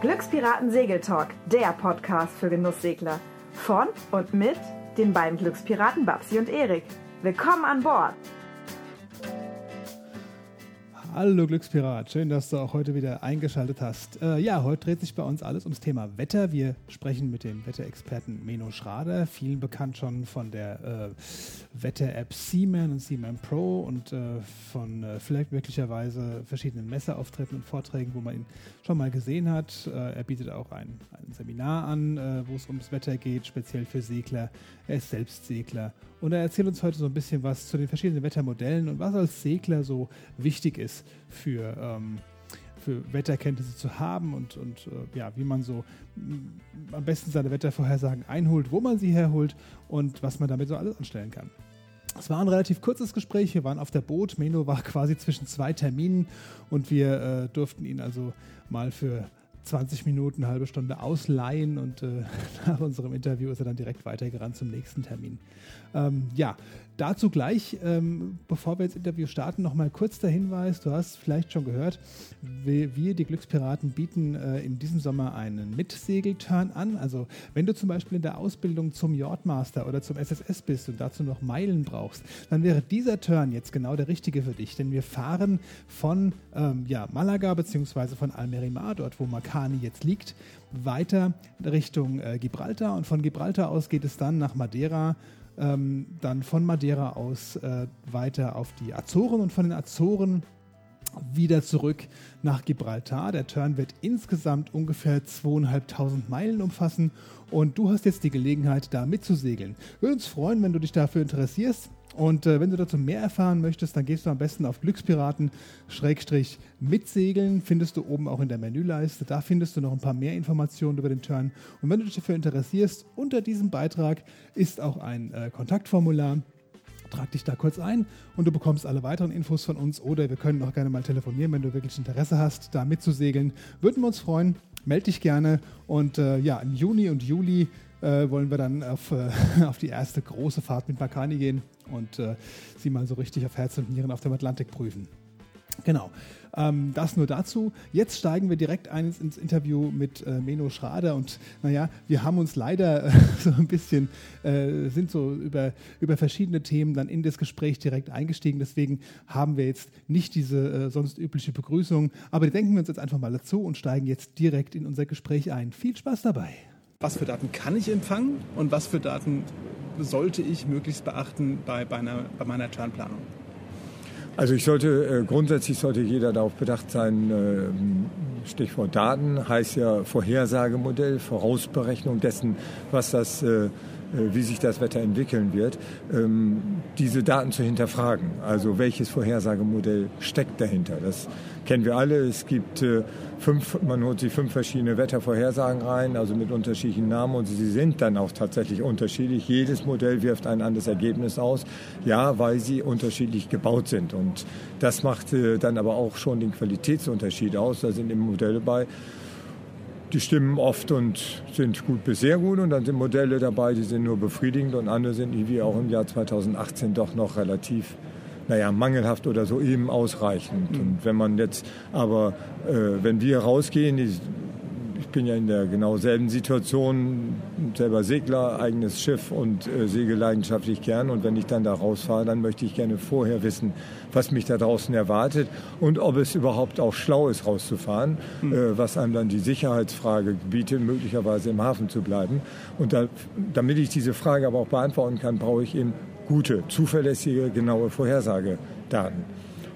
Glückspiraten Segeltalk, der Podcast für Genusssegler. Von und mit den beiden Glückspiraten Babsi und Erik. Willkommen an Bord! Hallo Glückspirat, schön, dass du auch heute wieder eingeschaltet hast. Äh, ja, heute dreht sich bei uns alles ums Thema Wetter. Wir sprechen mit dem Wetterexperten Meno Schrader, vielen bekannt schon von der äh, Wetter-App Seaman und Seaman Pro und äh, von äh, vielleicht möglicherweise verschiedenen Messeauftritten und Vorträgen, wo man ihn schon mal gesehen hat. Äh, er bietet auch ein, ein Seminar an, äh, wo es ums Wetter geht, speziell für Segler. Er ist selbst Segler und er erzählt uns heute so ein bisschen was zu den verschiedenen Wettermodellen und was als Segler so wichtig ist für, ähm, für Wetterkenntnisse zu haben und, und äh, ja, wie man so mm, am besten seine Wettervorhersagen einholt, wo man sie herholt und was man damit so alles anstellen kann. Es war ein relativ kurzes Gespräch. Wir waren auf der Boot. Meno war quasi zwischen zwei Terminen und wir äh, durften ihn also mal für 20 Minuten, halbe Stunde ausleihen und äh, nach unserem Interview ist er dann direkt weitergerannt zum nächsten Termin. Ähm, ja, dazu gleich, ähm, bevor wir ins Interview starten, nochmal kurz der Hinweis, du hast vielleicht schon gehört, wir, wir die Glückspiraten bieten äh, in diesem Sommer einen Mitsegelturn an. Also wenn du zum Beispiel in der Ausbildung zum Yardmaster oder zum SSS bist und dazu noch Meilen brauchst, dann wäre dieser Turn jetzt genau der richtige für dich, denn wir fahren von ähm, ja, Malaga bzw. von Almerimar, dort wo Makani jetzt liegt, weiter Richtung äh, Gibraltar und von Gibraltar aus geht es dann nach Madeira ähm, dann von Madeira aus äh, weiter auf die Azoren und von den Azoren wieder zurück nach Gibraltar. Der Turn wird insgesamt ungefähr zweieinhalbtausend Meilen umfassen und du hast jetzt die Gelegenheit, da mitzusegeln. Würde uns freuen, wenn du dich dafür interessierst. Und äh, wenn du dazu mehr erfahren möchtest, dann gehst du am besten auf Glückspiraten-mitsegeln. Findest du oben auch in der Menüleiste. Da findest du noch ein paar mehr Informationen über den Turn. Und wenn du dich dafür interessierst, unter diesem Beitrag ist auch ein äh, Kontaktformular. Trag dich da kurz ein und du bekommst alle weiteren Infos von uns oder wir können auch gerne mal telefonieren, wenn du wirklich Interesse hast, da mitzusegeln. Würden wir uns freuen. Meld dich gerne und äh, ja, im Juni und Juli äh, wollen wir dann auf, äh, auf die erste große Fahrt mit Makani gehen und äh, sie mal so richtig auf Herz und Nieren auf dem Atlantik prüfen. Genau. Ähm, das nur dazu. Jetzt steigen wir direkt ein ins Interview mit äh, Meno Schrader und naja, wir haben uns leider äh, so ein bisschen, äh, sind so über, über verschiedene Themen dann in das Gespräch direkt eingestiegen. Deswegen haben wir jetzt nicht diese äh, sonst übliche Begrüßung, aber denken wir uns jetzt einfach mal dazu und steigen jetzt direkt in unser Gespräch ein. Viel Spaß dabei. Was für Daten kann ich empfangen und was für Daten sollte ich möglichst beachten bei, bei, einer, bei meiner Turnplanung? Also ich sollte, äh, grundsätzlich sollte jeder darauf bedacht sein, äh, Stichwort Daten heißt ja Vorhersagemodell, Vorausberechnung dessen, was das äh, wie sich das Wetter entwickeln wird, ähm, diese Daten zu hinterfragen. Also welches Vorhersagemodell steckt dahinter? Das kennen wir alle. Es gibt äh, fünf, man holt sich fünf verschiedene Wettervorhersagen rein, also mit unterschiedlichen Namen und sie sind dann auch tatsächlich unterschiedlich. Jedes Modell wirft ein anderes Ergebnis aus, ja, weil sie unterschiedlich gebaut sind. Und das macht äh, dann aber auch schon den Qualitätsunterschied aus. Da sind eben Modelle bei, die stimmen oft und sind gut bis sehr gut und dann sind Modelle dabei, die sind nur befriedigend und andere sind, wie auch im Jahr 2018, doch noch relativ naja, mangelhaft oder so eben ausreichend. Mhm. Und wenn man jetzt aber, äh, wenn wir rausgehen, die bin ja in der genau selben Situation, selber Segler, eigenes Schiff und äh, segel leidenschaftlich gern. Und wenn ich dann da rausfahre, dann möchte ich gerne vorher wissen, was mich da draußen erwartet und ob es überhaupt auch schlau ist, rauszufahren, mhm. äh, was einem dann die Sicherheitsfrage bietet, möglicherweise im Hafen zu bleiben. Und da, damit ich diese Frage aber auch beantworten kann, brauche ich eben gute, zuverlässige, genaue Vorhersagedaten.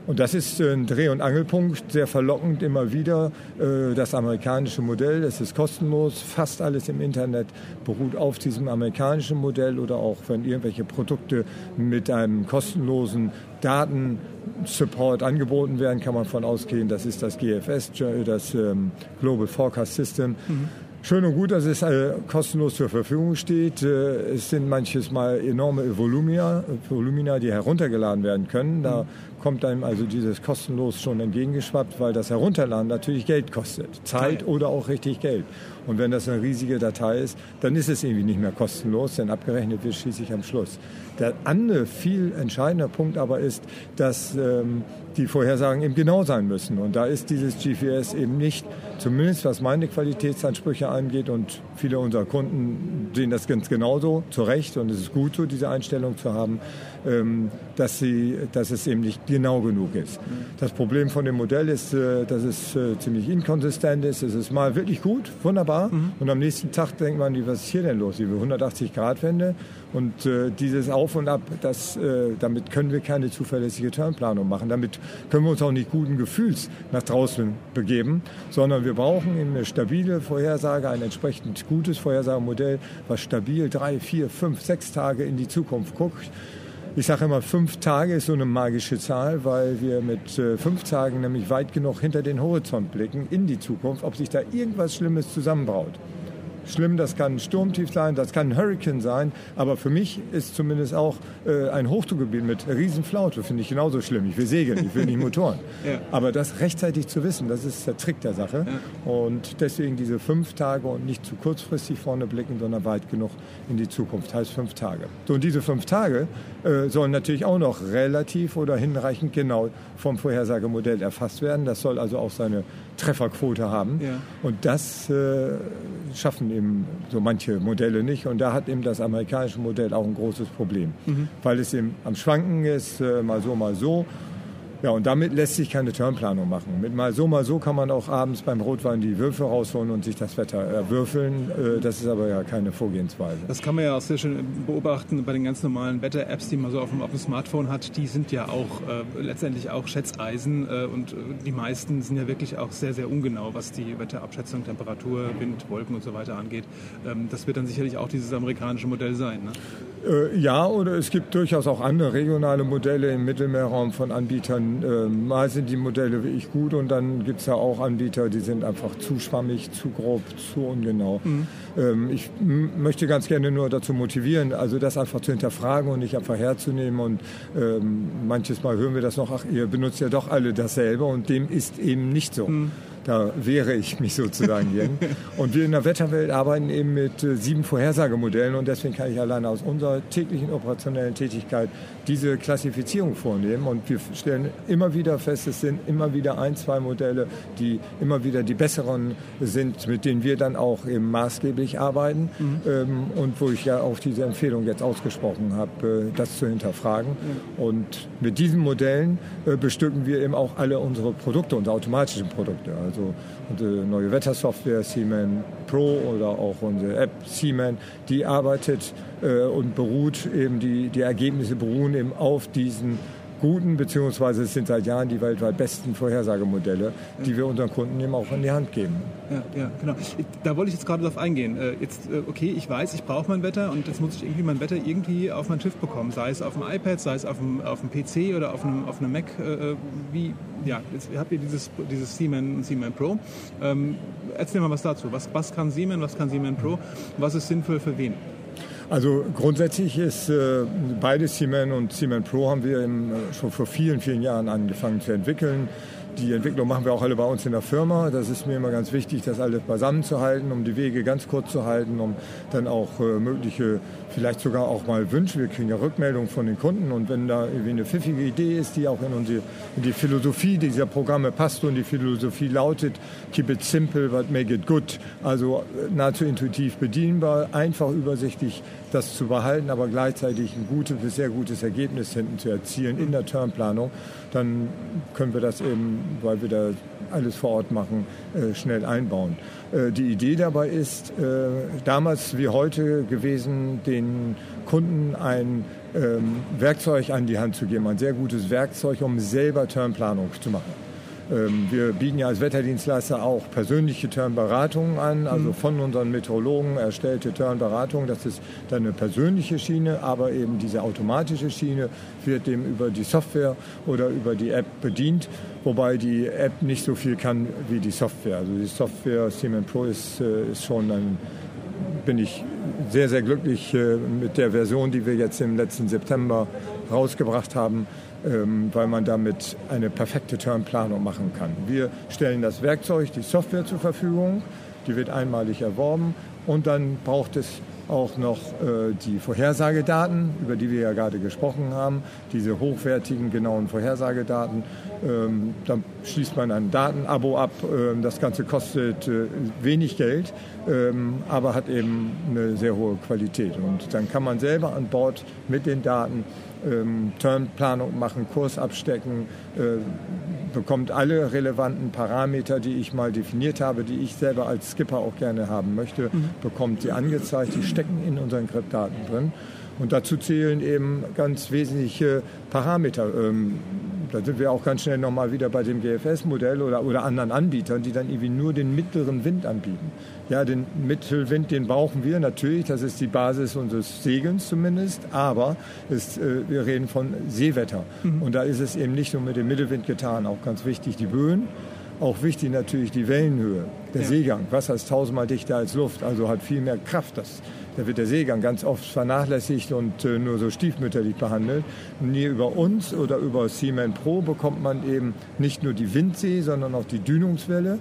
Und das ist ein Dreh- und Angelpunkt, sehr verlockend immer wieder. Äh, das amerikanische Modell, es ist kostenlos, fast alles im Internet beruht auf diesem amerikanischen Modell oder auch wenn irgendwelche Produkte mit einem kostenlosen Datensupport angeboten werden, kann man davon ausgehen, das ist das GFS, das ähm, Global Forecast System. Mhm. Schön und gut, dass es äh, kostenlos zur Verfügung steht. Äh, es sind manches Mal enorme Volumina, Volumina, die heruntergeladen werden können. Da kommt einem also dieses kostenlos schon entgegengeschwappt, weil das Herunterladen natürlich Geld kostet. Zeit oder auch richtig Geld. Und wenn das eine riesige Datei ist, dann ist es irgendwie nicht mehr kostenlos, denn abgerechnet wird schließlich am Schluss. Der andere viel entscheidender Punkt aber ist, dass ähm, die Vorhersagen eben genau sein müssen. Und da ist dieses GPS eben nicht, zumindest was meine Qualitätsansprüche angeht, und viele unserer Kunden sehen das ganz genauso, zu Recht, und es ist gut so, diese Einstellung zu haben, dass, sie, dass es eben nicht genau genug ist. Das Problem von dem Modell ist, äh, dass es äh, ziemlich inkonsistent ist. Es ist mal wirklich gut, wunderbar, mhm. und am nächsten Tag denkt man, was ist hier denn los? Die 180-Grad-Wende und äh, dieses Auf und Ab, das, damit können wir keine zuverlässige Turnplanung machen. Damit können wir uns auch nicht guten Gefühls nach draußen begeben, sondern wir brauchen eine stabile Vorhersage, ein entsprechend gutes Vorhersagemodell, was stabil drei, vier, fünf, sechs Tage in die Zukunft guckt. Ich sage immer, fünf Tage ist so eine magische Zahl, weil wir mit äh, fünf Tagen nämlich weit genug hinter den Horizont blicken in die Zukunft, ob sich da irgendwas Schlimmes zusammenbraut schlimm, das kann ein Sturmtief sein, das kann ein Hurricane sein, aber für mich ist zumindest auch äh, ein Hochdruckgebiet mit Riesenflaute, finde ich genauso schlimm. Ich will segeln, ich will nicht Motoren. ja. Aber das rechtzeitig zu wissen, das ist der Trick der Sache. Ja. Und deswegen diese fünf Tage und nicht zu kurzfristig vorne blicken, sondern weit genug in die Zukunft, heißt fünf Tage. So, und diese fünf Tage äh, sollen natürlich auch noch relativ oder hinreichend genau vom Vorhersagemodell erfasst werden. Das soll also auch seine Trefferquote haben. Ja. Und das äh, schaffen eben so manche Modelle nicht. Und da hat eben das amerikanische Modell auch ein großes Problem, mhm. weil es eben am Schwanken ist, äh, mal so, mal so. Ja, und damit lässt sich keine Turnplanung machen. Mit mal so, mal so kann man auch abends beim Rotwein die Würfel rausholen und sich das Wetter erwürfeln. Äh, das ist aber ja keine Vorgehensweise. Das kann man ja auch sehr schön beobachten bei den ganz normalen Wetter-Apps, die man so auf dem, auf dem Smartphone hat. Die sind ja auch äh, letztendlich auch Schätzeisen äh, und äh, die meisten sind ja wirklich auch sehr, sehr ungenau, was die Wetterabschätzung, Temperatur, Wind, Wolken und so weiter angeht. Ähm, das wird dann sicherlich auch dieses amerikanische Modell sein. Ne? Äh, ja, oder es gibt durchaus auch andere regionale Modelle im Mittelmeerraum von Anbietern. Äh, mal sind die Modelle wirklich gut und dann gibt es ja auch Anbieter, die sind einfach zu schwammig, zu grob, zu ungenau. Mhm. Ähm, ich möchte ganz gerne nur dazu motivieren, also das einfach zu hinterfragen und nicht einfach herzunehmen. Und ähm, manches Mal hören wir das noch, ach, ihr benutzt ja doch alle dasselbe und dem ist eben nicht so. Mhm. Da wehre ich mich sozusagen gegen. Und wir in der Wetterwelt arbeiten eben mit äh, sieben Vorhersagemodellen und deswegen kann ich alleine aus unserer täglichen operationellen Tätigkeit diese Klassifizierung vornehmen. Und wir stellen immer wieder fest, es sind immer wieder ein, zwei Modelle, die immer wieder die besseren sind, mit denen wir dann auch eben maßgeblich arbeiten. Mhm. Ähm, und wo ich ja auch diese Empfehlung jetzt ausgesprochen habe, äh, das zu hinterfragen. Mhm. Und mit diesen Modellen äh, bestücken wir eben auch alle unsere Produkte, unsere automatischen Produkte. Also unsere neue Wettersoftware Seaman Pro oder auch unsere App Seaman, die arbeitet äh, und beruht eben, die, die Ergebnisse beruhen eben auf diesen guten, beziehungsweise es sind seit Jahren die weltweit besten Vorhersagemodelle, die wir unseren Kunden eben auch in die Hand geben. Ja, ja, genau. Da wollte ich jetzt gerade drauf eingehen. Äh, jetzt, äh, okay, ich weiß, ich brauche mein Wetter und jetzt muss ich irgendwie mein Wetter irgendwie auf mein Schiff bekommen, sei es auf dem iPad, sei es auf dem, auf dem PC oder auf einem, auf einem Mac. Äh, wie, ja, jetzt habt ihr dieses, dieses Siemens, Siemens Pro. Ähm, erzähl mal was dazu. Was, was kann Siemens, was kann Siemens Pro? Was ist sinnvoll für wen? Also grundsätzlich ist äh, beides Siemens und Siemens Pro haben wir im, äh, schon vor vielen, vielen Jahren angefangen zu entwickeln. Die Entwicklung machen wir auch alle bei uns in der Firma. Das ist mir immer ganz wichtig, das alles beisammen zu halten, um die Wege ganz kurz zu halten, um dann auch äh, mögliche, vielleicht sogar auch mal Wünsche. Wir kriegen ja Rückmeldungen von den Kunden und wenn da irgendwie eine pfiffige Idee ist, die auch in, unsere, in die Philosophie dieser Programme passt und die Philosophie lautet, keep it simple, but make it good. Also äh, nahezu intuitiv bedienbar, einfach übersichtlich das zu behalten, aber gleichzeitig ein gutes sehr gutes Ergebnis hinten zu erzielen in der Termplanung, dann können wir das eben, weil wir da alles vor Ort machen, äh, schnell einbauen. Äh, die Idee dabei ist, äh, damals wie heute gewesen, den Kunden ein ähm, Werkzeug an die Hand zu geben, ein sehr gutes Werkzeug, um selber Termplanung zu machen. Ähm, wir bieten ja als Wetterdienstleister auch persönliche Turnberatungen an, also mhm. von unseren Meteorologen erstellte Turnberatungen. Das ist dann eine persönliche Schiene, aber eben diese automatische Schiene wird dem über die Software oder über die App bedient, wobei die App nicht so viel kann wie die Software. Also die Software Siemens Pro ist, äh, ist schon ein bin ich sehr, sehr glücklich äh, mit der Version, die wir jetzt im letzten September rausgebracht haben. Ähm, weil man damit eine perfekte Turnplanung machen kann. Wir stellen das Werkzeug, die Software zur Verfügung. die wird einmalig erworben und dann braucht es auch noch äh, die Vorhersagedaten, über die wir ja gerade gesprochen haben, diese hochwertigen, genauen Vorhersagedaten. Ähm, dann schließt man ein Datenabo ab. Ähm, das Ganze kostet äh, wenig Geld, ähm, aber hat eben eine sehr hohe Qualität. Und dann kann man selber an Bord mit den Daten ähm, Turnplanung machen, Kurs abstecken, äh, bekommt alle relevanten Parameter, die ich mal definiert habe, die ich selber als Skipper auch gerne haben möchte, mhm. bekommt sie angezeigt. Die stecken in unseren Grip-Daten drin. Und dazu zählen eben ganz wesentliche Parameter. Ähm, da sind wir auch ganz schnell nochmal wieder bei dem GFS-Modell oder, oder anderen Anbietern, die dann irgendwie nur den mittleren Wind anbieten. Ja, den Mittelwind, den brauchen wir natürlich, das ist die Basis unseres Segelns zumindest, aber ist, äh, wir reden von Seewetter. Mhm. Und da ist es eben nicht nur mit dem Mittelwind getan, auch ganz wichtig die Böen. Auch wichtig natürlich die Wellenhöhe, der ja. Seegang. Wasser ist tausendmal dichter als Luft, also hat viel mehr Kraft. Das da wird der Seegang ganz oft vernachlässigt und äh, nur so stiefmütterlich behandelt. Hier über uns oder über Seaman Pro bekommt man eben nicht nur die Windsee, sondern auch die Dünungswelle.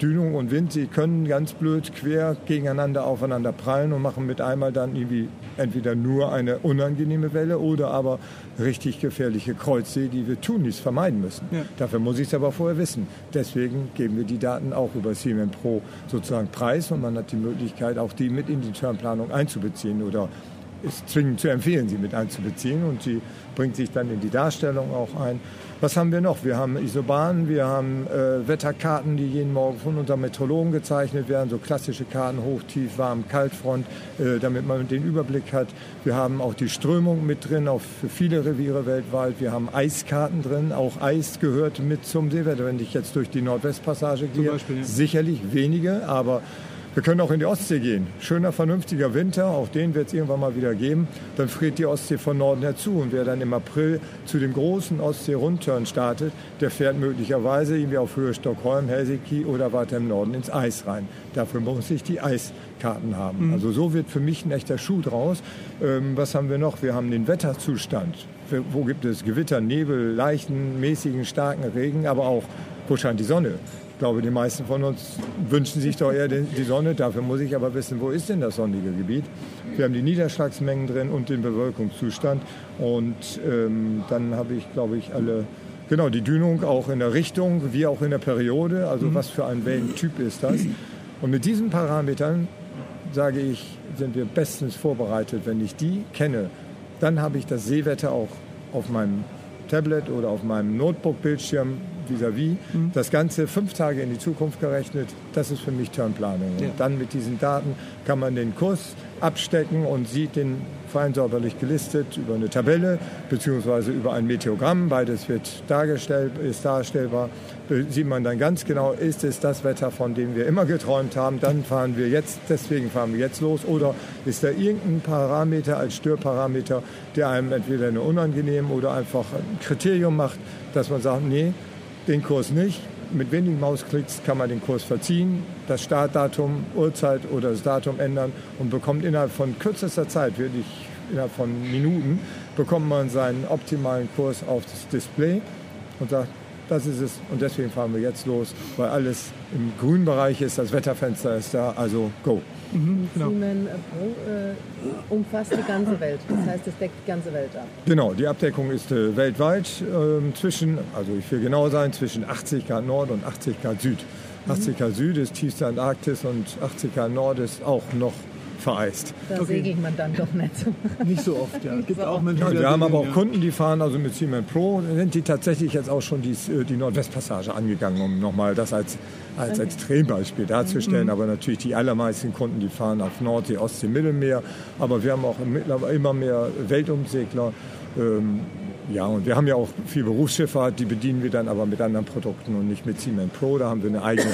Dünung und Wind, sie können ganz blöd quer gegeneinander aufeinander prallen und machen mit einmal dann irgendwie entweder nur eine unangenehme Welle oder aber richtig gefährliche Kreuzsee, die wir tunlichst vermeiden müssen. Ja. Dafür muss ich es aber vorher wissen. Deswegen geben wir die Daten auch über Siemens Pro sozusagen preis und man hat die Möglichkeit, auch die mit in die Termplanung einzubeziehen oder ist zwingend zu empfehlen, sie mit einzubeziehen und sie bringt sich dann in die Darstellung auch ein. Was haben wir noch? Wir haben Isobanen, wir haben äh, Wetterkarten, die jeden Morgen von unserem Meteorologen gezeichnet werden, so klassische Karten, hoch, tief, warm, kaltfront, äh, damit man den Überblick hat. Wir haben auch die Strömung mit drin, auch für viele Reviere weltweit. Wir haben Eiskarten drin, auch Eis gehört mit zum Seewetter. Wenn ich jetzt durch die Nordwestpassage gehe, Beispiel, ja. sicherlich wenige, aber wir können auch in die Ostsee gehen. Schöner, vernünftiger Winter, auch den wird es irgendwann mal wieder geben. Dann friert die Ostsee von Norden her zu. Und wer dann im April zu dem großen Ostsee-Rundturn startet, der fährt möglicherweise irgendwie auf Höhe Stockholm, Helsinki oder weiter im Norden ins Eis rein. Dafür muss ich die Eiskarten haben. Mhm. Also so wird für mich ein echter Schuh draus. Ähm, was haben wir noch? Wir haben den Wetterzustand. Wo gibt es Gewitter, Nebel, leichten, mäßigen, starken Regen, aber auch wo scheint die Sonne? Ich glaube, die meisten von uns wünschen sich doch eher die Sonne. Dafür muss ich aber wissen, wo ist denn das sonnige Gebiet? Wir haben die Niederschlagsmengen drin und den Bewölkungszustand. Und ähm, dann habe ich, glaube ich, alle, genau, die Dünung auch in der Richtung wie auch in der Periode. Also mhm. was für ein Wellentyp ist das? Und mit diesen Parametern, sage ich, sind wir bestens vorbereitet. Wenn ich die kenne, dann habe ich das Seewetter auch auf meinem Tablet oder auf meinem Notebook-Bildschirm vis-à-vis. Mhm. Das Ganze fünf Tage in die Zukunft gerechnet, das ist für mich Turnplanung. Ja. Und dann mit diesen Daten kann man den Kurs abstecken und sieht den fein säuberlich gelistet über eine Tabelle beziehungsweise über ein Meteogramm. Beides wird dargestellt, ist darstellbar. Sieht man dann ganz genau, ist es das Wetter, von dem wir immer geträumt haben, dann fahren wir jetzt, deswegen fahren wir jetzt los. Oder ist da irgendein Parameter als Störparameter, der einem entweder eine unangenehm oder einfach ein Kriterium macht, dass man sagt, nee, den Kurs nicht. Mit wenigen Mausklicks kann man den Kurs verziehen, das Startdatum, Uhrzeit oder das Datum ändern und bekommt innerhalb von kürzester Zeit, wirklich innerhalb von Minuten, bekommt man seinen optimalen Kurs auf das Display und sagt, das ist es und deswegen fahren wir jetzt los, weil alles im grünen Bereich ist, das Wetterfenster ist da, also go. Mhm, genau. Siemens Pro äh, umfasst die ganze Welt. Das heißt, es deckt die ganze Welt ab. Genau, die Abdeckung ist äh, weltweit äh, zwischen, also ich will genau sein, zwischen 80 Grad Nord und 80 Grad Süd. 80 Grad Süd ist tiefste Antarktis und 80 Grad Nord ist auch noch vereist. Da okay. segelt man dann doch nicht so. Nicht so oft, ja. Gibt auch Menschen, ja, wir haben aber auch Kunden, die fahren also mit Siemens Pro, sind die tatsächlich jetzt auch schon die, äh, die Nordwestpassage angegangen, um nochmal das als, als Extrembeispiel darzustellen. Mhm. Aber natürlich die allermeisten Kunden, die fahren auf Nordsee, Ostsee, Mittelmeer. Aber wir haben auch immer mehr Weltumsegler. Ähm, ja, und wir haben ja auch viel Berufsschifffahrt, die bedienen wir dann aber mit anderen Produkten und nicht mit Siemens Pro. Da haben wir eine eigene,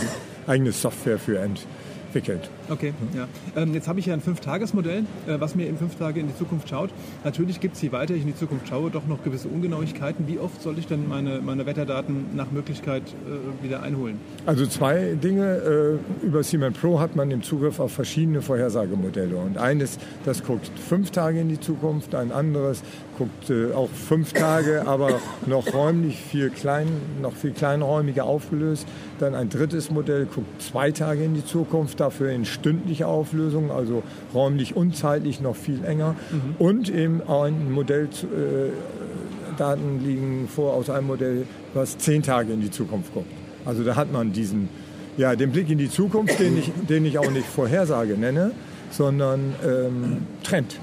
eigene Software für End entwickelt. Okay, ja. Ähm, jetzt habe ich ja ein Fünf-Tages-Modell, äh, was mir in fünf Tage in die Zukunft schaut. Natürlich gibt es, je weiter ich in die Zukunft schaue, doch noch gewisse Ungenauigkeiten. Wie oft soll ich denn meine, meine Wetterdaten nach Möglichkeit äh, wieder einholen? Also zwei Dinge. Äh, über Siemens Pro hat man den Zugriff auf verschiedene Vorhersagemodelle. Und eines, das guckt fünf Tage in die Zukunft, ein anderes guckt äh, auch fünf Tage, aber noch räumlich viel klein, noch viel kleinräumiger aufgelöst. Dann ein drittes Modell guckt zwei Tage in die Zukunft, dafür in stündlicher Auflösung, also räumlich und zeitlich noch viel enger. Und eben ein Modell, äh, Daten liegen vor aus einem Modell, was zehn Tage in die Zukunft guckt. Also da hat man diesen, ja, den Blick in die Zukunft, den ich, den ich auch nicht Vorhersage nenne, sondern ähm, Trend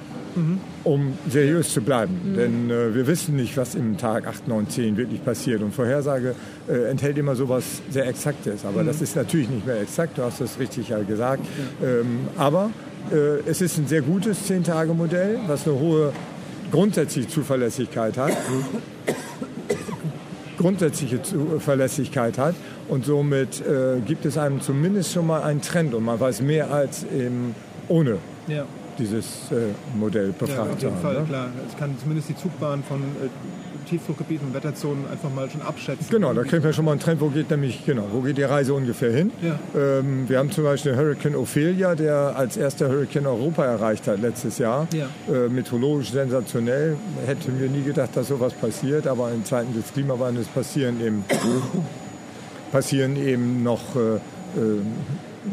um seriös zu bleiben. Denn äh, wir wissen nicht, was im Tag 8, 9, 10 wirklich passiert. Und Vorhersage äh, enthält immer so was sehr Exaktes. Aber das ist natürlich nicht mehr exakt, du hast das richtig ja gesagt. Ähm, aber äh, es ist ein sehr gutes 10-Tage-Modell, was eine hohe grundsätzliche Zuverlässigkeit hat. grundsätzliche Zuverlässigkeit hat und somit äh, gibt es einem zumindest schon mal einen Trend und man weiß mehr als eben ohne Ja. Dieses äh, Modell Ja, befragt auf zu jeden haben. Fall, ne? klar. Ich kann zumindest die Zugbahn von äh, Tiefdruckgebieten und Wetterzonen einfach mal schon abschätzen. Genau, da kriegt man schon mal einen Trend, wo geht nämlich, genau, wo geht die Reise ungefähr hin. Ja. Ähm, wir haben zum Beispiel Hurricane Ophelia, der als erster Hurricane Europa erreicht hat letztes Jahr. Ja. Äh, meteorologisch sensationell. Hätten wir nie gedacht, dass sowas passiert, aber in Zeiten des Klimawandels passieren eben, passieren eben noch äh, äh,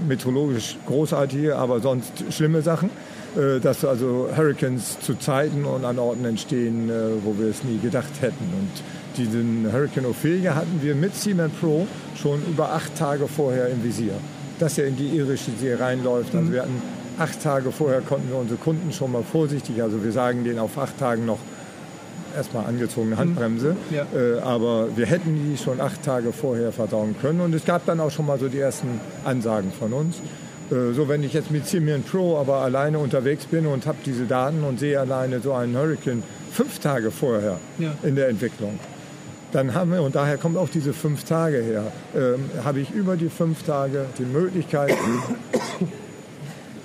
meteorologisch großartige, aber sonst schlimme Sachen. Äh, dass also Hurricanes zu Zeiten und an Orten entstehen, äh, wo wir es nie gedacht hätten. Und diesen Hurricane Ophelia hatten wir mit Seaman Pro schon über acht Tage vorher im Visier, dass er in die irische See reinläuft. Also wir hatten acht Tage vorher konnten wir unsere Kunden schon mal vorsichtig, also wir sagen denen auf acht Tagen noch erstmal angezogene Handbremse, Ja. äh, aber wir hätten die schon acht Tage vorher verdauen können und es gab dann auch schon mal so die ersten Ansagen von uns. Äh, So, wenn ich jetzt mit Simian Pro aber alleine unterwegs bin und habe diese Daten und sehe alleine so einen Hurricane fünf Tage vorher Ja. in der Entwicklung, dann haben wir, und daher kommt auch diese fünf Tage her, ähm, habe ich über die fünf Tage die Möglichkeit,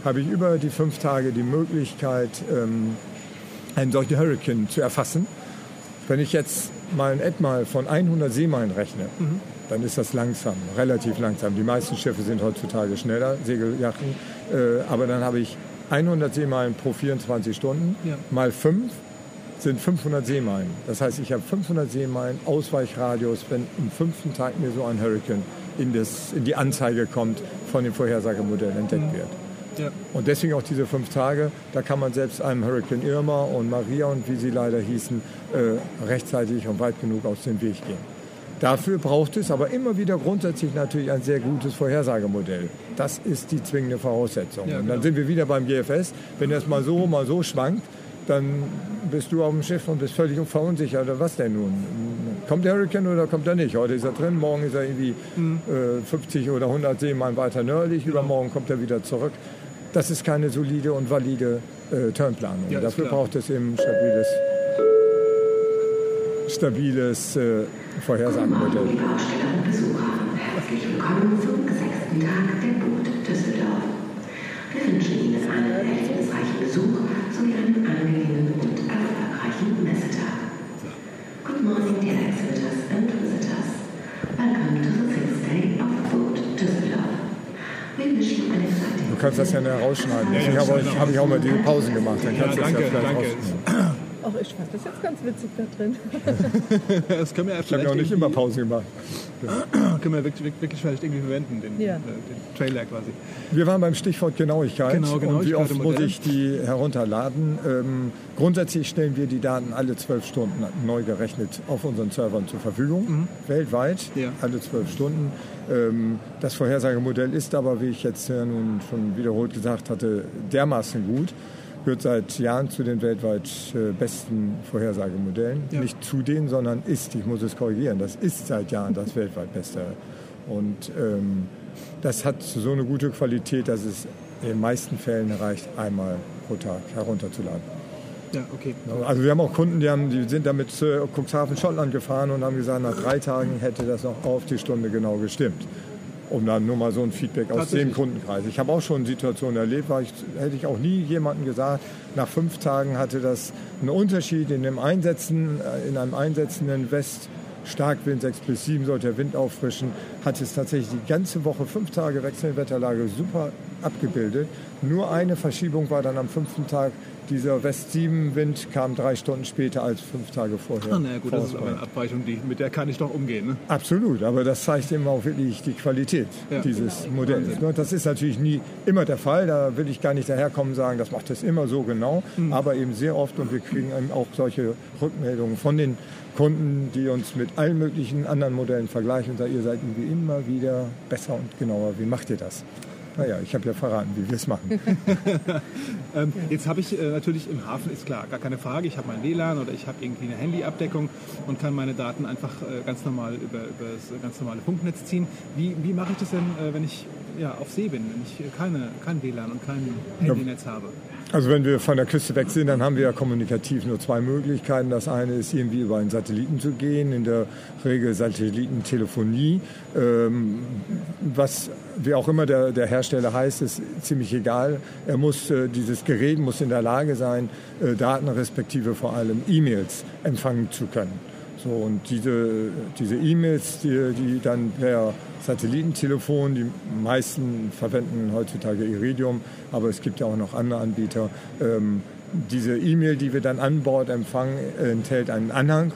habe ich über die fünf Tage die Möglichkeit, ähm, einen solchen Hurricane zu erfassen. Wenn ich jetzt mal ein Etmal von 100 Seemeilen rechne, dann ist das langsam, relativ langsam. Die meisten Schiffe sind heutzutage schneller, Segeljachten. Äh, aber dann habe ich 100 Seemeilen pro 24 Stunden Ja. mal 5 sind 500 Seemeilen. Das heißt, ich habe 500 Seemeilen Ausweichradius, wenn am fünften Tag mir so ein Hurricane in, das, in die Anzeige kommt, von dem Vorhersagemodell entdeckt wird. Ja. Und deswegen auch diese fünf Tage, da kann man selbst einem Hurricane Irma und Maria und wie sie leider hießen, äh, rechtzeitig und weit genug aus dem Weg gehen. Dafür braucht es aber immer wieder grundsätzlich natürlich ein sehr gutes Vorhersagemodell. Das ist die zwingende Voraussetzung. Ja, und dann genau. sind wir wieder beim GFS. Wenn das mal so, mal so schwankt, dann bist du auf dem Schiff und bist völlig verunsichert. Was denn nun? Kommt der Hurricane oder kommt er nicht? Heute ist er drin, morgen ist er irgendwie Mhm. äh, 50 oder 100 Seemeilen weiter nördlich, Genau. übermorgen kommt er wieder zurück. Das ist keine solide und valide äh, Turnplanung. Ja, Dafür klar. braucht es eben stabiles, stabiles äh, Vorhersagemodell. Liebe Aussteller und Besucher, herzlich willkommen zum sechsten Tag der Boot Düsseldorf. Wir wünschen Ihnen einen erlebnisreichen Besuch sowie einen angenehmen und erfolgreichen Messetag. Good morning, dear exhibitors and visitors. Welcome to the sixth day of Boot Düsseldorf. We wish you an exciting Du kannst das ja nicht rausschneiden. Ja, ja, habe ich, doch. hab ich auch mal diese Pausen gemacht. Dann Ja, kannst du das danke, ja vielleicht danke. Auch ich fand das jetzt ganz witzig da drin. Das können wir ja Ich habe vielleicht ja auch nicht immer Pausen gemacht. können wir wirklich, wirklich vielleicht irgendwie verwenden, den, Ja. äh, den Trailer quasi. Wir waren beim Stichwort Genauigkeit. Genau, Und wie oft muss ich die herunterladen? Ähm, grundsätzlich stellen wir die Daten alle zwölf Stunden neu gerechnet auf unseren Servern zur Verfügung. Weltweit, Mhm. Ja. alle zwölf Stunden. Ähm, das Vorhersagemodell ist aber, wie ich jetzt ja nun schon wiederholt gesagt hatte, dermaßen gut. Gehört seit Jahren zu den weltweit äh, besten Vorhersagemodellen. Ja. Nicht zu denen, sondern ist, ich muss es korrigieren, das ist seit Jahren das weltweit beste. Und ähm, das hat so eine gute Qualität, dass es in den meisten Fällen reicht, einmal pro Tag herunterzuladen. Ja, okay. Also wir haben auch Kunden, die, haben, die sind damit zu Cuxhaven, Schottland gefahren und haben gesagt, nach drei Tagen hätte das noch auf die Stunde genau gestimmt. Um dann nur mal so ein Feedback aus dem Kundenkreis. Ich habe auch schon Situationen erlebt, war ich, hätte ich auch nie jemandem gesagt, nach fünf Tagen hatte das einen Unterschied in dem Einsetzen, äh, in einem einsetzenden West. Starkwind 6 bis 7 sollte der Wind auffrischen, hat es tatsächlich die ganze Woche, fünf Tage wechselnde Wetterlage super abgebildet. Nur eine Verschiebung war dann am fünften Tag Dieser West-7-Wind kam drei Stunden später als fünf Tage vorher. Ah, na gut, das ist aber eine Abweichung, die, mit der kann ich doch umgehen. Ne? Absolut, aber das zeigt eben auch wirklich die Qualität Ja. dieses Modells. ne? Das ist natürlich nie immer der Fall, da will ich gar nicht daherkommen und sagen, das macht es immer so genau, Mhm. aber eben sehr oft und wir kriegen eben auch solche Rückmeldungen von den Kunden, die uns mit allen möglichen anderen Modellen vergleichen und sagen, ihr seid irgendwie immer wieder besser und genauer. Wie macht ihr das? Naja, ich habe ja verraten, wie wir es machen. Ähm, jetzt habe ich äh, natürlich im Hafen, ist klar, gar keine Frage, ich habe mein WLAN oder ich habe irgendwie eine Handyabdeckung und kann meine Daten einfach äh, ganz normal über, über das ganz normale Funknetz ziehen. Wie, wie mache ich das denn, äh, wenn ich ja, auf See bin, wenn ich keine, kein WLAN und kein Handynetz habe? Also wenn wir von der Küste weg sind, dann haben wir ja kommunikativ nur zwei Möglichkeiten. Das eine ist irgendwie über einen Satelliten zu gehen, in der Regel Satellitentelefonie. Ähm, was wie auch immer der, der Hersteller heißt, ist ziemlich egal. Er muss, äh, dieses Gerät muss in der Lage sein, äh, Daten respektive vor allem E-Mails empfangen zu können. So, und diese, diese E-Mails, die, die dann per Satellitentelefon, die meisten verwenden heutzutage Iridium, aber es gibt ja auch noch andere Anbieter. Ähm, diese E-Mail, die wir dann an Bord empfangen, enthält einen Anhang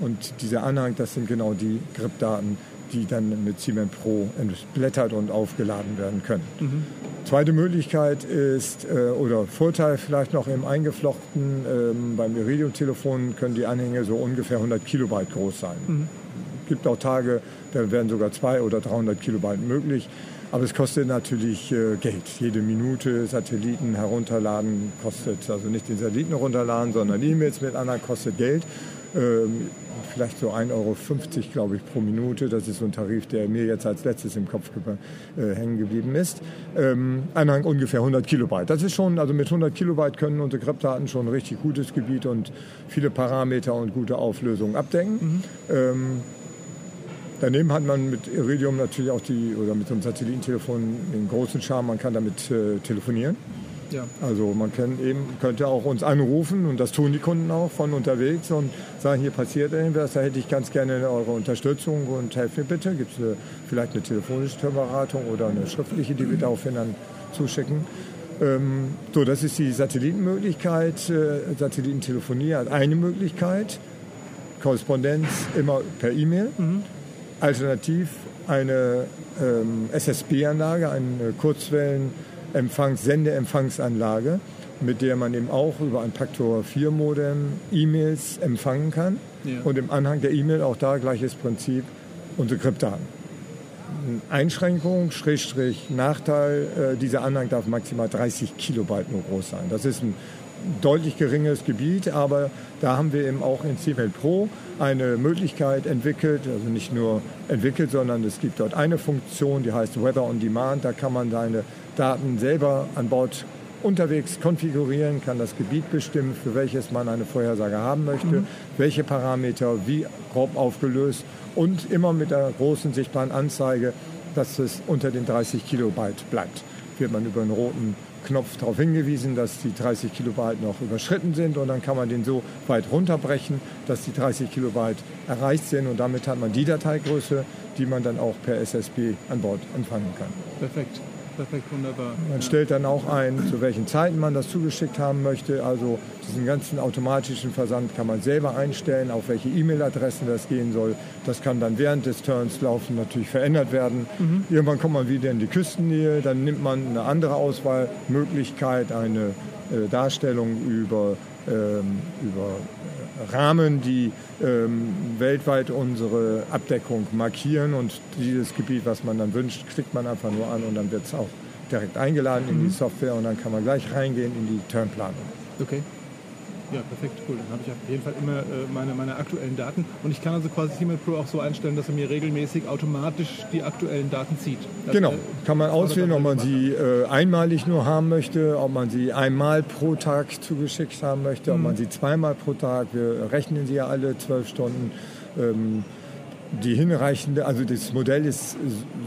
und dieser Anhang, das sind genau die GRIP-Daten, die dann mit Siemens Pro entblättert und aufgeladen werden können. Zweite Möglichkeit ist, äh, oder Vorteil vielleicht noch im Eingeflochten, ähm, beim Iridium-Telefon können die Anhänge so ungefähr 100 Kilobyte groß sein. gibt auch Tage, da werden sogar 200 oder 300 Kilobyte möglich. Aber es kostet natürlich äh, Geld. Jede Minute Satelliten herunterladen kostet, also nicht den Satelliten runterladen, sondern E-Mails mit anderen kostet Geld. Ähm, vielleicht so 1,50 Euro, glaube ich, pro Minute. Das ist so ein Tarif, der mir jetzt als letztes im Kopf ge- äh, hängen geblieben ist. Ähm, Anhang ungefähr 100 Kilobyte. Das ist schon, also mit 100 Kilobyte können unsere Grip-Daten schon ein richtig gutes Gebiet und viele Parameter und gute Auflösungen abdecken. Ähm, Daneben hat man mit Iridium natürlich auch die, oder mit so einem Satellitentelefon den großen Charme, man kann damit äh, telefonieren. Ja. Also man kann eben, könnte auch uns anrufen und das tun die Kunden auch von unterwegs und sagen, hier passiert irgendwas, da hätte ich ganz gerne eure Unterstützung und helft mir bitte. Gibt es vielleicht eine telefonische Beratung oder eine schriftliche, die wir daraufhin dann zuschicken. Ähm, so, das ist die Satellitenmöglichkeit. Äh, Satellitentelefonie hat eine Möglichkeit. Korrespondenz immer per E-Mail. Alternativ eine ähm, SSB-Anlage, eine Kurzwellenempfangs-, Sendeempfangsanlage, mit der man eben auch über ein Faktor 4 Modem E-Mails empfangen kann. Ja. Und im Anhang der E-Mail auch da gleiches Prinzip unsere Kryptdaten. Einschränkung, Schrägstrich, Nachteil, äh, dieser Anhang darf maximal 30 Kilobyte nur groß sein. Das ist ein deutlich geringeres Gebiet, aber da haben wir eben auch in CML Pro eine Möglichkeit entwickelt, also nicht nur entwickelt, sondern es gibt dort eine Funktion, die heißt Weather on Demand. Da kann man seine Daten selber an Bord unterwegs konfigurieren, kann das Gebiet bestimmen, für welches man eine Vorhersage haben möchte, welche Parameter wie grob aufgelöst und immer mit der großen sichtbaren Anzeige, dass es unter den 30 Kilobyte bleibt. Wird man über einen roten Knopf darauf hingewiesen, dass die 30 Kilobyte noch überschritten sind und dann kann man den so weit runterbrechen, dass die 30 Kilobyte erreicht sind und damit hat man die Dateigröße, die man dann auch per SSB an Bord empfangen kann. Perfekt. Perfekt, wunderbar. Man stellt dann auch ein, zu welchen Zeiten man das zugeschickt haben möchte. Also diesen ganzen automatischen Versand kann man selber einstellen, auf welche E-Mail-Adressen das gehen soll. Das kann dann während des Turns laufen natürlich verändert werden. Irgendwann kommt man wieder in die Küstennähe, dann nimmt man eine andere Auswahlmöglichkeit, eine äh, Darstellung über, ähm, über Rahmen, die ähm, weltweit unsere Abdeckung markieren und dieses Gebiet, was man dann wünscht, klickt man einfach nur an und dann wird es auch direkt eingeladen in die Software und dann kann man gleich reingehen in die Turnplanung. Okay. Ja, perfekt, cool. Dann habe ich auf jeden Fall immer äh, meine, meine aktuellen Daten. Und ich kann also quasi Siemens Pro auch so einstellen, dass er mir regelmäßig automatisch die aktuellen Daten zieht. Das, Genau, äh, kann man auswählen, ob man sie äh, einmalig nur haben möchte, ob man sie einmal pro Tag zugeschickt haben möchte, ob man sie zweimal pro Tag, wir rechnen sie ja alle zwölf Stunden. Ähm, die hinreichende, also das Modell ist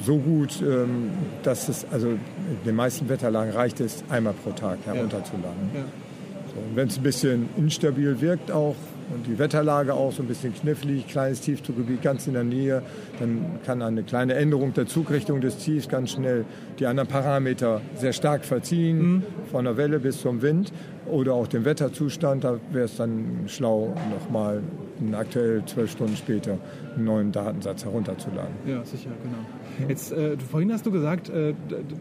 so gut, ähm, dass es, also in den meisten Wetterlagen reicht es, einmal pro Tag herunterzuladen. Ja. So, wenn es ein bisschen instabil wirkt auch, und die Wetterlage auch so ein bisschen knifflig, kleines Tiefdruckgebiet ganz in der Nähe, dann kann eine kleine Änderung der Zugrichtung des Tiefs ganz schnell die anderen Parameter sehr stark verziehen, mhm. von der Welle bis zum Wind oder auch den Wetterzustand. Da wäre es dann schlau, nochmal aktuell zwölf Stunden später einen neuen Datensatz herunterzuladen. Ja, sicher, genau. Jetzt, äh, vorhin hast du gesagt, äh,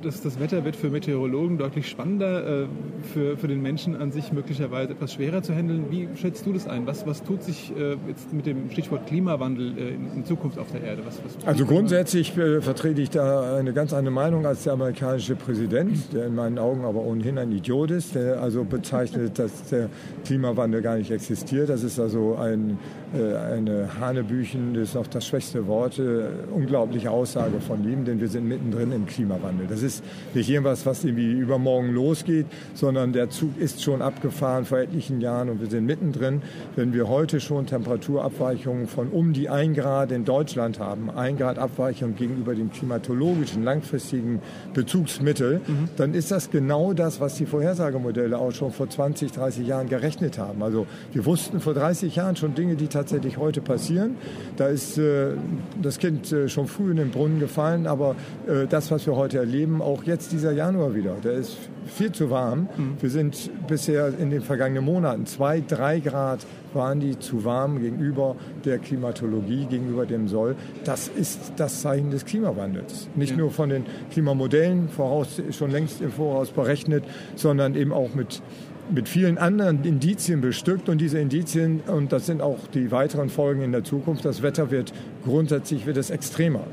dass das Wetter wird für Meteorologen deutlich spannender, äh, für, für den Menschen an sich möglicherweise etwas schwerer zu handeln. Wie schätzt du das ein? Was, was tut sich äh, jetzt mit dem Stichwort Klimawandel äh, in, in, Zukunft auf der Erde? Was, was also grundsätzlich äh, vertrete ich da eine ganz andere Meinung als der amerikanische Präsident, der in meinen Augen aber ohnehin ein Idiot ist, der also bezeichnet, dass der Klimawandel gar nicht existiert. Das ist also ein eine Hanebüchen, das ist auch das schwächste Wort, äh, unglaubliche Aussage von ihm, denn wir sind mittendrin im Klimawandel. Das ist nicht irgendwas, was irgendwie übermorgen losgeht, sondern der Zug ist schon abgefahren vor etlichen Jahren und wir sind mittendrin. Wenn wir heute schon Temperaturabweichungen von um die 1 Grad in Deutschland haben, 1 Grad Abweichung gegenüber dem klimatologischen langfristigen Bezugsmittel, mhm. dann ist das genau das, was die Vorhersagemodelle auch schon vor 20, 30 Jahren gerechnet haben. Also wir wussten vor 30 Jahren schon Dinge, die tatsächlich tatsächlich heute passieren. Da ist äh, das Kind äh, schon früh in den Brunnen gefallen, aber äh, das, was wir heute erleben, auch jetzt dieser Januar wieder, der ist viel zu warm. Mhm. Wir sind bisher in den vergangenen Monaten zwei, drei Grad waren die zu warm gegenüber der Klimatologie, gegenüber dem Soll. Das ist das Zeichen des Klimawandels. Nicht ja. nur von den Klimamodellen voraus, schon längst im Voraus berechnet, sondern eben auch mit mit vielen anderen Indizien bestückt und diese Indizien, und das sind auch die weiteren Folgen in der Zukunft, das Wetter wird grundsätzlich wird es extremer.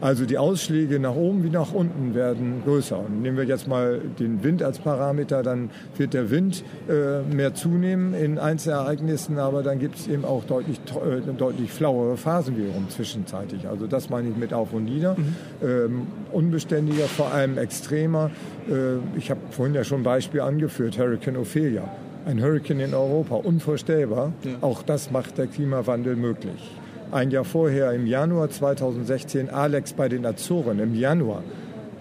Also die Ausschläge nach oben wie nach unten werden größer. Und nehmen wir jetzt mal den Wind als Parameter, dann wird der Wind äh, mehr zunehmen in Einzelereignissen, aber dann gibt es eben auch deutlich, äh, deutlich flauere Phasen wiederum zwischenzeitlich. Also das meine ich mit auf und nieder. Mhm. Ähm, unbeständiger, vor allem extremer. Äh, ich habe vorhin ja schon ein Beispiel angeführt, Hurricane Ophelia. Ein Hurricane in Europa, unvorstellbar. Ja. Auch das macht der Klimawandel möglich ein Jahr vorher, im Januar 2016, Alex bei den Azoren, im Januar.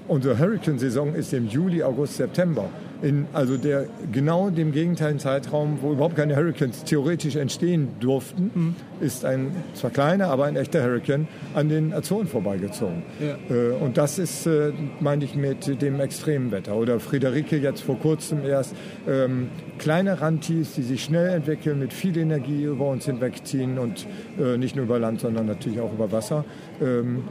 Unsere Hurricane-Saison ist im Juli, August, September in also der genau dem gegenteiligen Zeitraum, wo überhaupt keine Hurricanes theoretisch entstehen durften, mhm. ist ein zwar kleiner, aber ein echter Hurricane an den Azoren vorbeigezogen. Ja. Äh, und das ist, äh, meine ich, mit dem extremen Wetter. Oder Friederike jetzt vor kurzem erst ähm, kleine Randtiefs, die sich schnell entwickeln, mit viel Energie über uns hinwegziehen und äh, nicht nur über Land, sondern natürlich auch über Wasser. Ähm,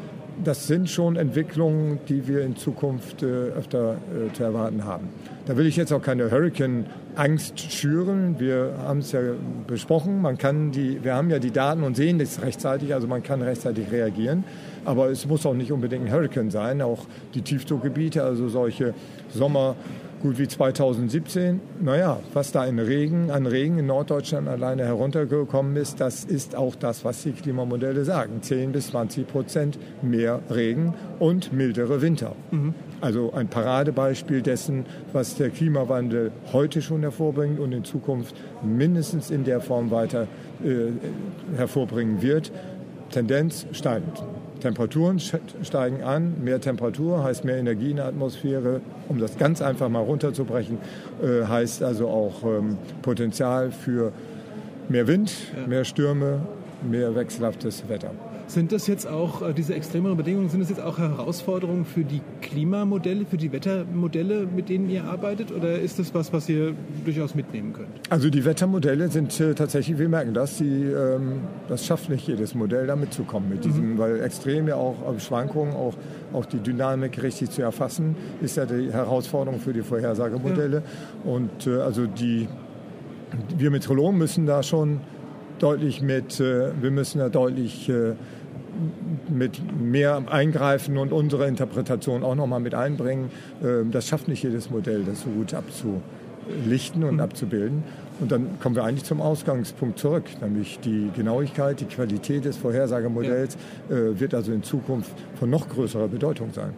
das sind schon Entwicklungen, die wir in Zukunft äh, öfter äh, zu erwarten haben. Da will ich jetzt auch keine Hurricane-Angst schüren. Wir haben es ja besprochen. Man kann die, wir haben ja die Daten und sehen das rechtzeitig, also man kann rechtzeitig reagieren. Aber es muss auch nicht unbedingt ein Hurricane sein. Auch die Tiefdruckgebiete, also solche Sommer, gut wie 2017. Naja, was da in Regen, an Regen in Norddeutschland alleine heruntergekommen ist, das ist auch das, was die Klimamodelle sagen. 10 bis 20 Prozent mehr Regen und mildere Winter. Mhm. Also ein Paradebeispiel dessen, was der Klimawandel heute schon hervorbringt und in Zukunft mindestens in der Form weiter äh, hervorbringen wird. Tendenz steigend. Temperaturen steigen an, mehr Temperatur heißt mehr Energie in der Atmosphäre. Um das ganz einfach mal runterzubrechen, äh, heißt also auch ähm, Potenzial für mehr Wind, mehr Stürme, mehr wechselhaftes Wetter. Sind das jetzt auch, äh, diese extremeren Bedingungen, sind das jetzt auch Herausforderungen für die Klimamodelle, für die Wettermodelle, mit denen ihr arbeitet? Oder ist das was, was ihr durchaus mitnehmen könnt? Also die Wettermodelle sind äh, tatsächlich, wir merken das, die, ähm, das schafft nicht jedes Modell da mitzukommen mit diesem, mhm. weil extreme auch äh, Schwankungen, auch, auch die Dynamik richtig zu erfassen, ist ja die Herausforderung für die Vorhersagemodelle. Ja. Und äh, also die, wir Meteorologen müssen da schon deutlich mit, äh, wir müssen da deutlich äh, mit mehr eingreifen und unsere Interpretation auch nochmal mit einbringen. Ähm, das schafft nicht jedes Modell, das so gut abzulichten und mhm. abzubilden. Und dann kommen wir eigentlich zum Ausgangspunkt zurück, nämlich die Genauigkeit, die Qualität des Vorhersagemodells ja. Äh, wird also in Zukunft von noch größerer Bedeutung sein.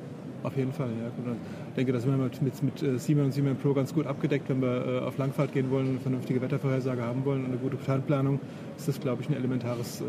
Auf jeden Fall, ja. Genau. denke, das sind wir mit, mit, mit äh, Seaman und Seaman Pro ganz gut abgedeckt, wenn wir äh, auf Langfahrt gehen wollen, eine vernünftige Wettervorhersage haben wollen und eine gute Planplanung, ist das, glaube ich, ein elementares äh,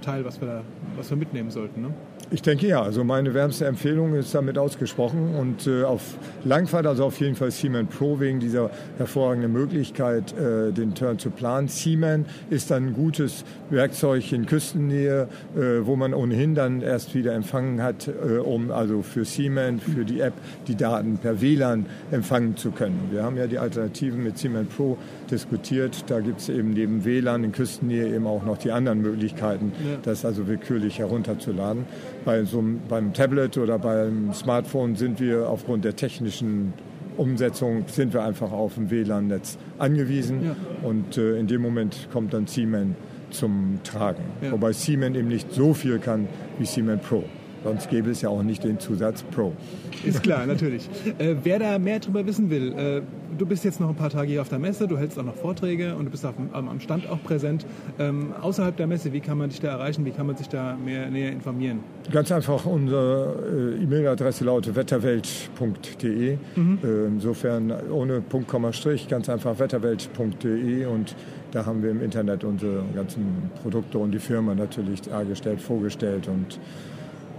Teil, was wir, da, was wir mitnehmen sollten. Ne? Ich denke ja, also meine wärmste Empfehlung ist damit ausgesprochen und äh, auf Langfahrt, also auf jeden Fall Seaman Pro wegen dieser hervorragenden Möglichkeit, äh, den Turn zu planen. Seaman ist dann ein gutes Werkzeug in Küstennähe, äh, wo man ohnehin dann erst wieder empfangen hat, äh, um also für Seaman, für die App, die Daten per WLAN empfangen zu können. Wir haben ja die Alternativen mit Seaman Pro diskutiert. Da gibt es eben neben WLAN in Küstennähe eben auch noch die anderen Möglichkeiten, ja. das also willkürlich herunterzuladen bei so einem, beim Tablet oder beim Smartphone sind wir aufgrund der technischen Umsetzung sind wir einfach auf ein WLAN-Netz angewiesen ja. und äh, in dem Moment kommt dann Siemens zum Tragen. Ja. Wobei Siemens eben nicht so viel kann wie Siemens Pro. Sonst gäbe es ja auch nicht den Zusatz Pro. Ist klar, natürlich. Äh, wer da mehr darüber wissen will, äh, du bist jetzt noch ein paar Tage hier auf der Messe, du hältst auch noch Vorträge und du bist auf, am Stand auch präsent. Ähm, außerhalb der Messe, wie kann man dich da erreichen? Wie kann man sich da mehr, näher informieren? Ganz einfach, unsere äh, E-Mail-Adresse lautet wetterwelt.de. Mhm. Äh, insofern ohne Punkt, Komma, Strich, ganz einfach wetterwelt.de und da haben wir im Internet unsere ganzen Produkte und die Firma natürlich dargestellt, vorgestellt und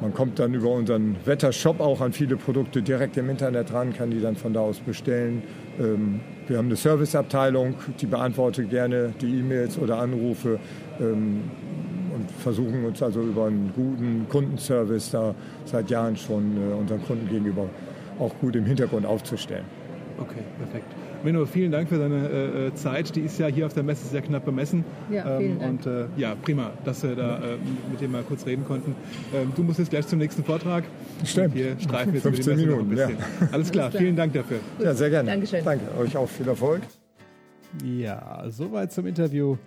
man kommt dann über unseren Wettershop auch an viele Produkte direkt im Internet ran, kann die dann von da aus bestellen. Ähm, wir haben eine Serviceabteilung, die beantwortet gerne die E-Mails oder Anrufe ähm, und versuchen uns also über einen guten Kundenservice da seit Jahren schon äh, unseren Kunden gegenüber auch gut im Hintergrund aufzustellen. Okay, perfekt. Menno, vielen Dank für deine äh, äh, Zeit. Die ist ja hier auf der Messe sehr knapp bemessen. Ja, vielen ähm, Dank. Und äh, ja, prima, dass wir da äh, mit dir mal kurz reden konnten. Ähm, du musst jetzt gleich zum nächsten Vortrag. Stimmt. Hier streifen wir 15 Minuten, ja. Alles klar, vielen Dank dafür. Ja, sehr gerne. Dankeschön. Danke, euch auch viel Erfolg. Ja, soweit zum Interview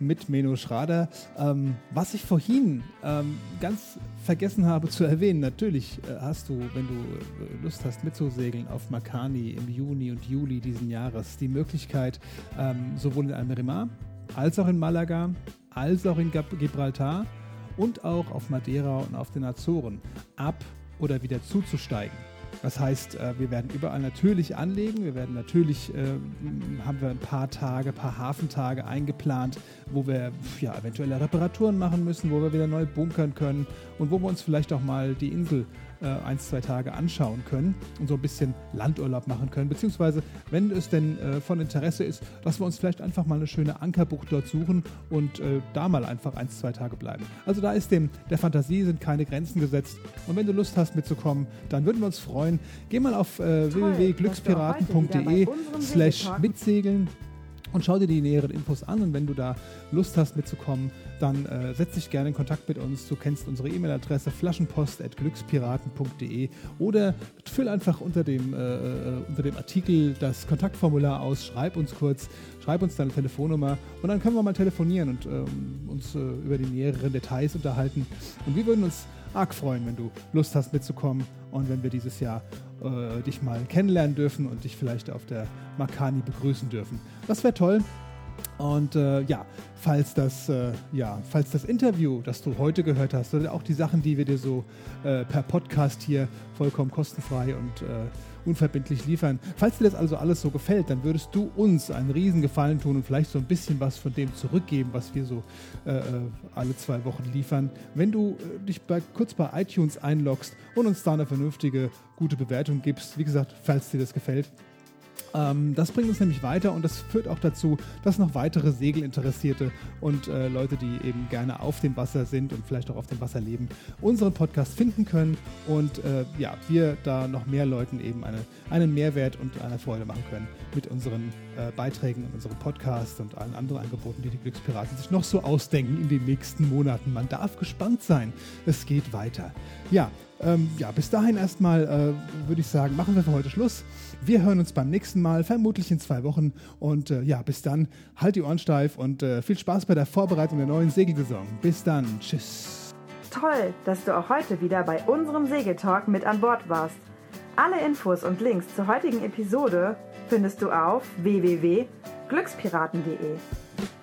mit Menno Schrader. Ähm, was ich vorhin ähm, ganz vergessen habe zu erwähnen, natürlich äh, hast du, wenn du äh, Lust hast mitzusegeln auf Makani im Juni und Juli diesen Jahres, die Möglichkeit, ähm, sowohl in Almerimar als auch in Malaga, als auch in Gibraltar und auch auf Madeira und auf den Azoren ab oder wieder zuzusteigen. Das heißt, äh, wir werden überall natürlich anlegen. Wir werden natürlich, äh, haben wir ein paar Tage, ein paar Hafentage eingeplant, wo wir ja, eventuelle Reparaturen machen müssen, wo wir wieder neu bunkern können und wo wir uns vielleicht auch mal die Insel äh, ein, zwei Tage anschauen können und so ein bisschen Landurlaub machen können. Beziehungsweise, wenn es denn äh, von Interesse ist, dass wir uns vielleicht einfach mal eine schöne Ankerbucht dort suchen und äh, da mal einfach ein, zwei Tage bleiben. Also da ist dem der Fantasie sind keine Grenzen gesetzt. Und wenn du Lust hast mitzukommen, dann würden wir uns freuen. Geh mal auf äh, www.glückspiraten.de slash mitsegeln und schau dir die näheren Infos an. Und wenn du da Lust hast mitzukommen, dann äh, setz dich gerne in Kontakt mit uns. Du kennst unsere E-Mail-Adresse flaschenpost.glücksπiraten.de oder füll einfach unter dem, äh, äh, unter dem Artikel das Kontaktformular aus, schreib uns kurz, schreib uns deine Telefonnummer und dann können wir mal telefonieren und ähm, uns äh, über die näheren Details unterhalten. Und wir würden uns arg freuen, wenn du Lust hast mitzukommen und wenn wir dieses Jahr äh, dich mal kennenlernen dürfen und dich vielleicht auf der Makani begrüßen dürfen. Das wäre toll. Und äh, ja, falls das, äh, ja, falls das Interview, das du heute gehört hast, oder auch die Sachen, die wir dir so äh, per Podcast hier vollkommen kostenfrei und äh, unverbindlich liefern. Falls dir das also alles so gefällt, dann würdest du uns einen riesen Gefallen tun und vielleicht so ein bisschen was von dem zurückgeben, was wir so äh, äh alle zwei Wochen liefern. Wenn du äh, dich bei, kurz bei iTunes einloggst und uns da eine vernünftige, gute Bewertung gibst, wie gesagt, falls dir das gefällt, ähm, das bringt uns nämlich weiter und das führt auch dazu, dass noch weitere Segelinteressierte und äh, Leute, die eben gerne auf dem Wasser sind und vielleicht auch auf dem Wasser leben, unseren Podcast finden können und äh, ja, wir da noch mehr Leuten eben eine, einen Mehrwert und eine Freude machen können mit unseren äh, Beiträgen und unserem Podcast und allen anderen Angeboten, die die Glückspiraten sich noch so ausdenken in den nächsten Monaten. Man darf gespannt sein. Es geht weiter. Ja, ähm, ja, bis dahin erstmal äh, würde ich sagen, machen wir für heute Schluss. Wir hören uns beim nächsten Mal, vermutlich in zwei Wochen. Und äh, ja, bis dann, halt die Ohren steif und äh, viel Spaß bei der Vorbereitung der neuen Segelsaison. Bis dann, tschüss. Toll, dass du auch heute wieder bei unserem Segeltalk mit an Bord warst. Alle Infos und Links zur heutigen Episode findest du auf www.glückspiraten.de.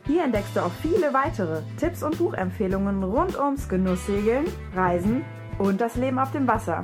Hier entdeckst du auch viele weitere Tipps und Buchempfehlungen rund ums Genusssegeln, Reisen und das Leben auf dem Wasser.